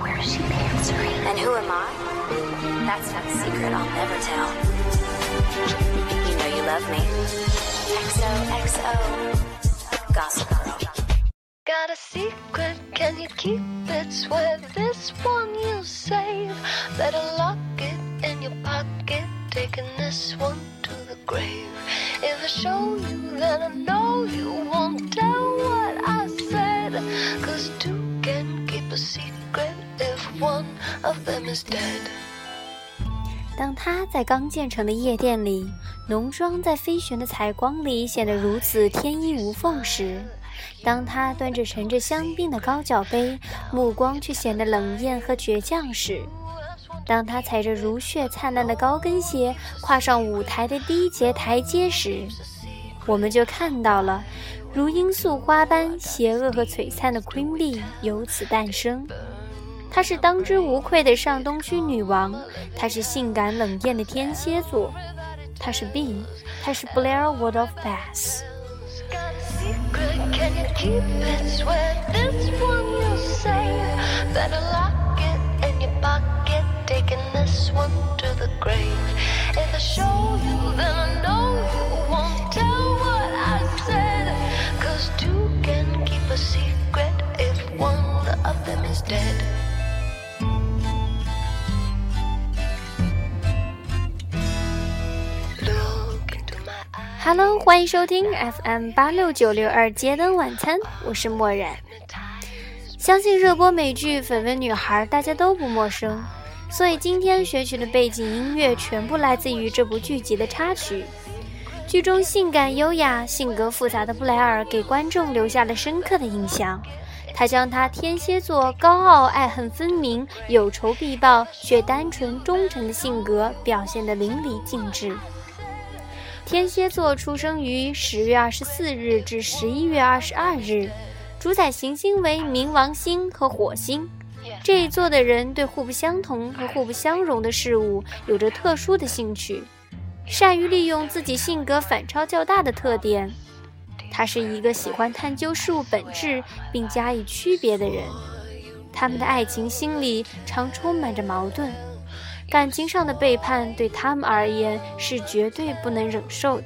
Where's she answering? And who am I? That's not a secret I'll never tell. You know you love me. XOXO. Gossip Girl. Got a secret, can you keep it? Swear this one you'll save. Better lock it in your pocket, taking this one to the grave. If I show you, then I know you won't tell what I said. Cause two 当他在刚建成的夜店里，浓妆在飞旋的彩光里显得如此天衣无缝时，当他端着盛着香槟的高脚杯，目光却显得冷艳和倔强时，当他踩着如血灿烂的高跟鞋跨上舞台的第一节台阶时，我们就看到了如罂粟花般邪恶和璀璨的 Queen Bee 由此诞生。她是当之无愧的上东区女王，她是性感冷艳的天蝎座，她是 B，她是 Blair Wood of Bass Taking this one to the grave. If I show you, then I know Hello，欢迎收听 FM 八六九六二街灯晚餐，我是漠然。相信热播美剧《绯闻女孩》大家都不陌生，所以今天选取的背景音乐全部来自于这部剧集的插曲。剧中性感优雅、性格复杂的布莱尔给观众留下了深刻的印象。他将他天蝎座高傲、爱恨分明、有仇必报却单纯忠诚的性格表现得淋漓尽致。天蝎座出生于十月二十四日至十一月二十二日，主宰行星为冥王星和火星。这一座的人对互不相同和互不相容的事物有着特殊的兴趣，善于利用自己性格反差较大的特点。他是一个喜欢探究事物本质并加以区别的人。他们的爱情心里常充满着矛盾。感情上的背叛对他们而言是绝对不能忍受的，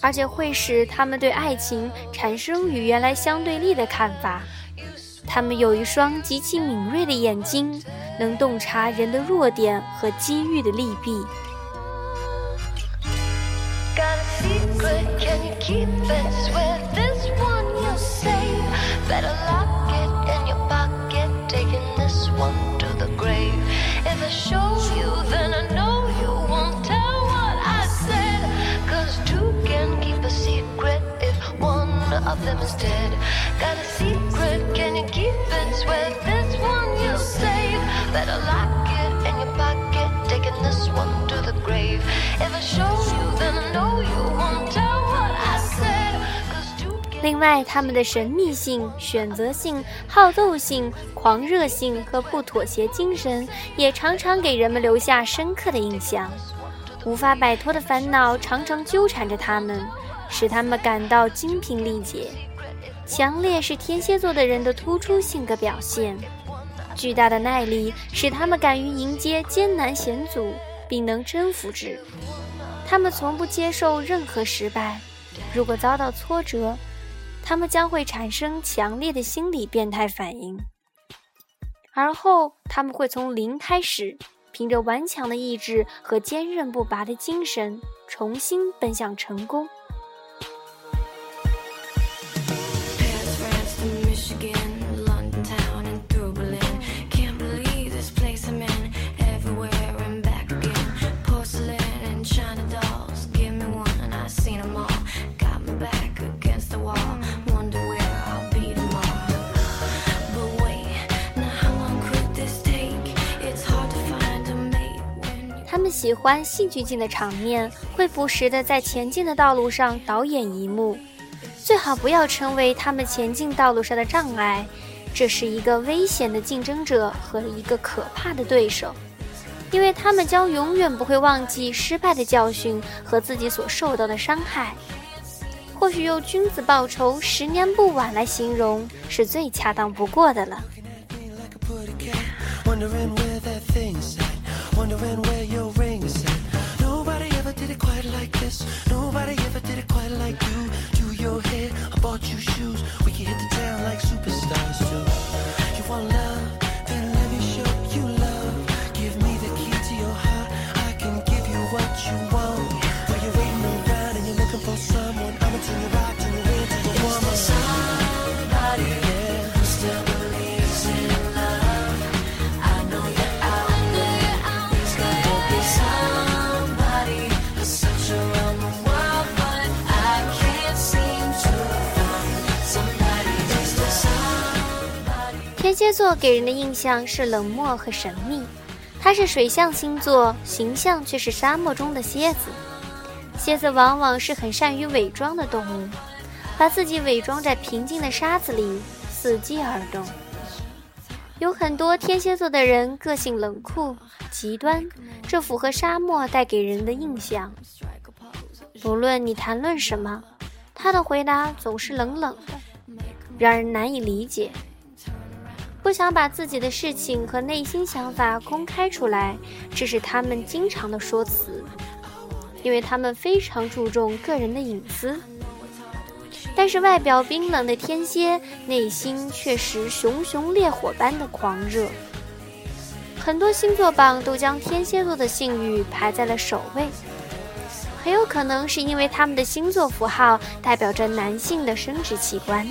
而且会使他们对爱情产生与原来相对立的看法。他们有一双极其敏锐的眼睛，能洞察人的弱点和机遇的利弊。Got a secret, can you keep it? Of them is dead. Got a secret, can you keep it? Swear this one you'll save. Better lock it in your pocket, taking this one to the grave. If I show you, then I know you won't tell what I said. Cause two can 另外，他们的神秘性、选择性、好斗性、狂热性和不妥协精神，也常常给人们留下深刻的印象。无法摆脱的烦恼常常纠缠着他们，使他们感到精疲力竭。强烈是天蝎座的人的突出性格表现，巨大的耐力使他们敢于迎接艰难险阻，并能征服之。他们从不接受任何失败，如果遭到挫折，他们将会产生强烈的心理变态反应，而后他们会从零开始，凭着顽强的意志和坚韧不拔的精神，重新奔向成功。喜欢戏剧性的场面，会不时地在前进的道路上导演一幕。最好不要成为他们前进道路上的障碍，这是一个危险的竞争者和一个可怕的对手，因为他们将永远不会忘记失败的教训和自己所受到的伤害。或许用“君子报仇，十年不晚”来形容是最恰当不过的了。Shoes. We can hit the 蝎座给人的印象是冷漠和神秘，它是水象星座，形象却是沙漠中的蝎子。蝎子往往是很善于伪装的动物，把自己伪装在平静的沙子里，伺机而动。有很多天蝎座的人个性冷酷、极端，这符合沙漠带给人的印象。不论你谈论什么，他的回答总是冷冷的，让人难以理解。不想把自己的事情和内心想法公开出来，这是他们经常的说辞，因为他们非常注重个人的隐私。但是外表冰冷的天蝎，内心却是熊熊烈火般的狂热。很多星座榜都将天蝎座的性欲排在了首位，很有可能是因为他们的星座符号代表着男性的生殖器官。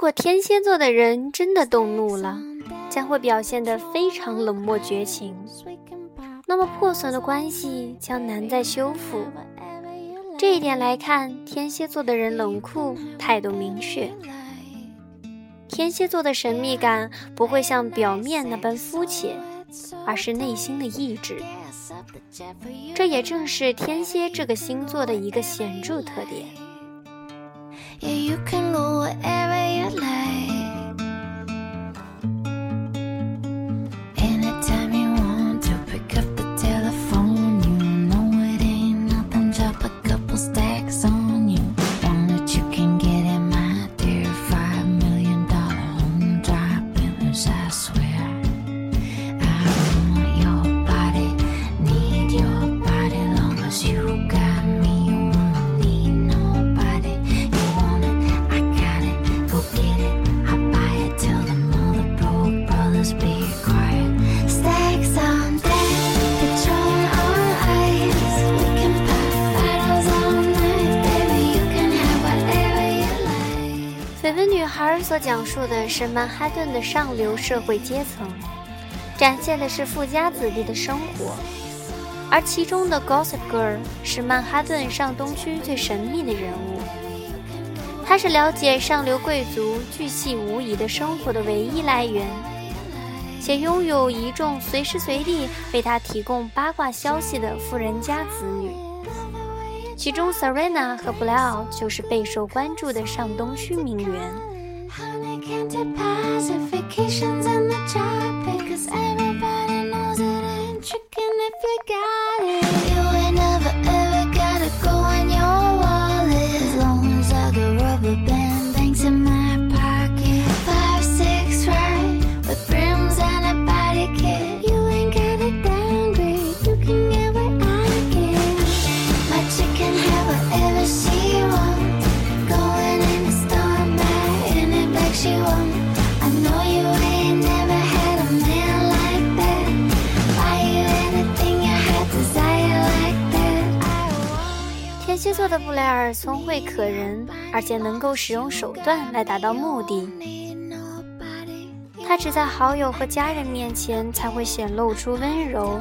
果天蝎座的人真的动怒了，将会表现得非常冷漠绝情，那么破损的关系将难再修复。这一点来看，天蝎座的人冷酷，态度明确。天蝎座的神秘感不会像表面那般肤浅，而是内心的意志。这也正是天蝎这个星座的一个显著特点。Yeah, you can go wherever you like. 所讲述的是曼哈顿的上流社会阶层，展现的是富家子弟的生活，而其中的 Gossip Girl 是曼哈顿上东区最神秘的人物。她是了解上流贵族巨细无遗的生活的唯一来源，且拥有一众随时随地为她提供八卦消息的富人家子女。其中，Serena 和 Blair 就是备受关注的上东区名媛。Honey, can't deposit vacations in the tropics. Cause everybody knows it ain't tricking if you got 天蝎座的布莱尔聪慧可人，而且能够使用手段来达到目的。他只在好友和家人面前才会显露出温柔，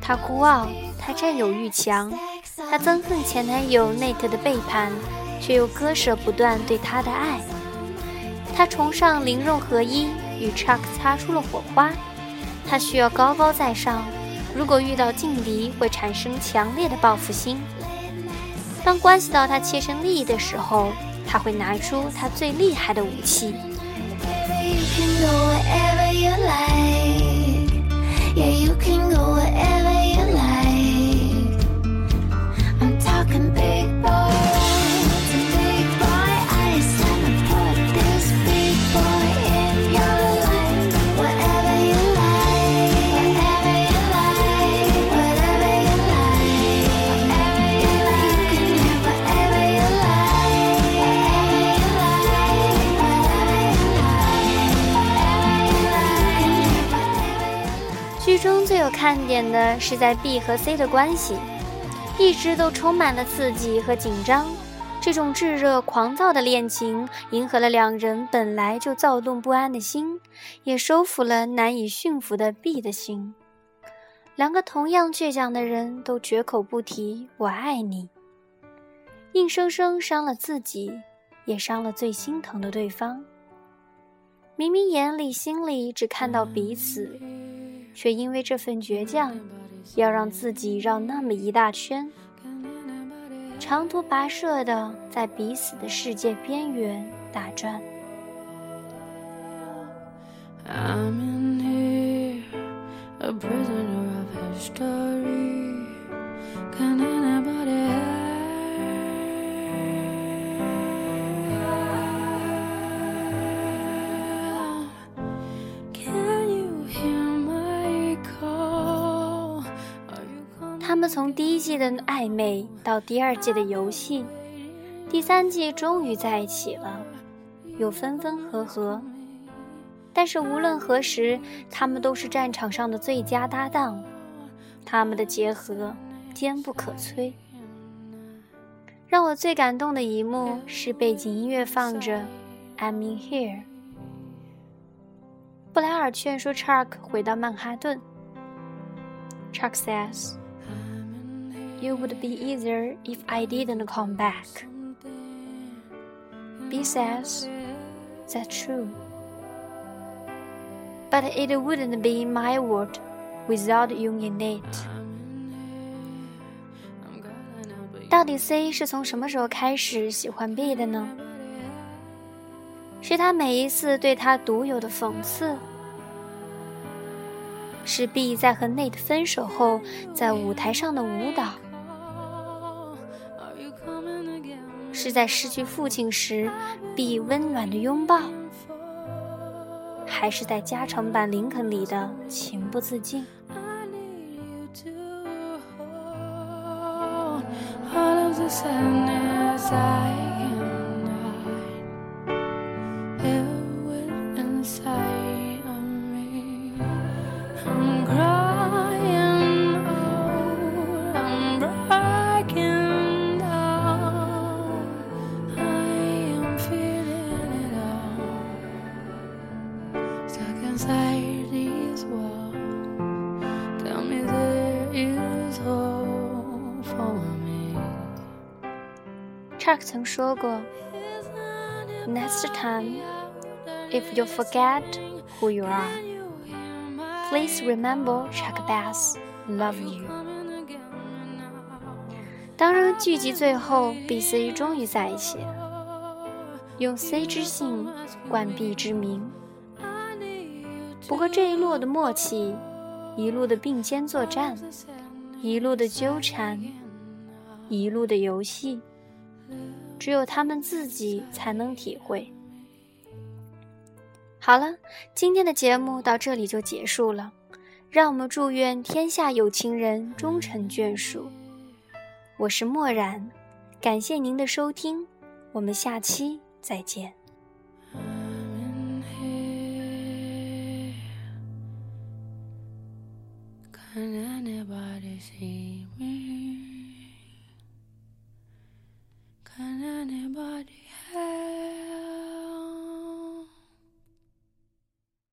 他孤傲，他占有欲强，他憎恨前男友 Nate 的背叛，却又割舍不断对他的爱。他崇尚灵肉合一，与 Chuck 擦出了火花。他需要高高在上，如果遇到劲敌，会产生强烈的报复心。当关系到他切身利益的时候，他会拿出他最厉害的武器。Baby, you can go wherever you like. Yeah, you can go 看点的是在 B 和 C 的关系，一直都充满了刺激和紧张。这种炙热狂躁的恋情，迎合了两人本来就躁动不安的心，也收服了难以驯服的 B 的心。两个同样倔强的人都绝口不提“我爱你”，硬生生伤了自己，也伤了最心疼的对方。明明眼里心里只看到彼此。却因为这份倔强，要让自己绕那么一大圈，长途跋涉的在彼此的世界边缘打转。从第一季的暧昧到第二季的游戏，第三季终于在一起了，有分分合合。但是无论何时，他们都是战场上的最佳搭档，他们的结合坚不可摧。让我最感动的一幕是背景音乐放着《I'm in Here》，布莱尔劝说 Chuck 回到曼哈顿。Chuck says. It would be easier if I didn't come back. B says, That's true. But it wouldn't be my world without you in it. 到底 C 是从什么时候开始喜欢 B 的呢？是他每一次对他独有的讽刺，是 B 在和 Nate 分手后在舞台上的舞蹈。 是在失去父亲时必温暖的拥抱，还是在加长版林肯里的情不自禁？Sadness I 曾说过，Next time, if you forget who you are, please remember Chuck Bass love you。当然，剧集最后，B、C 终于在一起，用 C 之姓冠 B 之名。不过这一路的默契，一路的并肩作战，一路的纠缠，一路的游戏，只有他们自己才能体会。好了，今天的节目到这里就结束了，让我们祝愿天下有情人终成眷属。我是漠然，感谢您的收听，我们下期再见。than anybody else.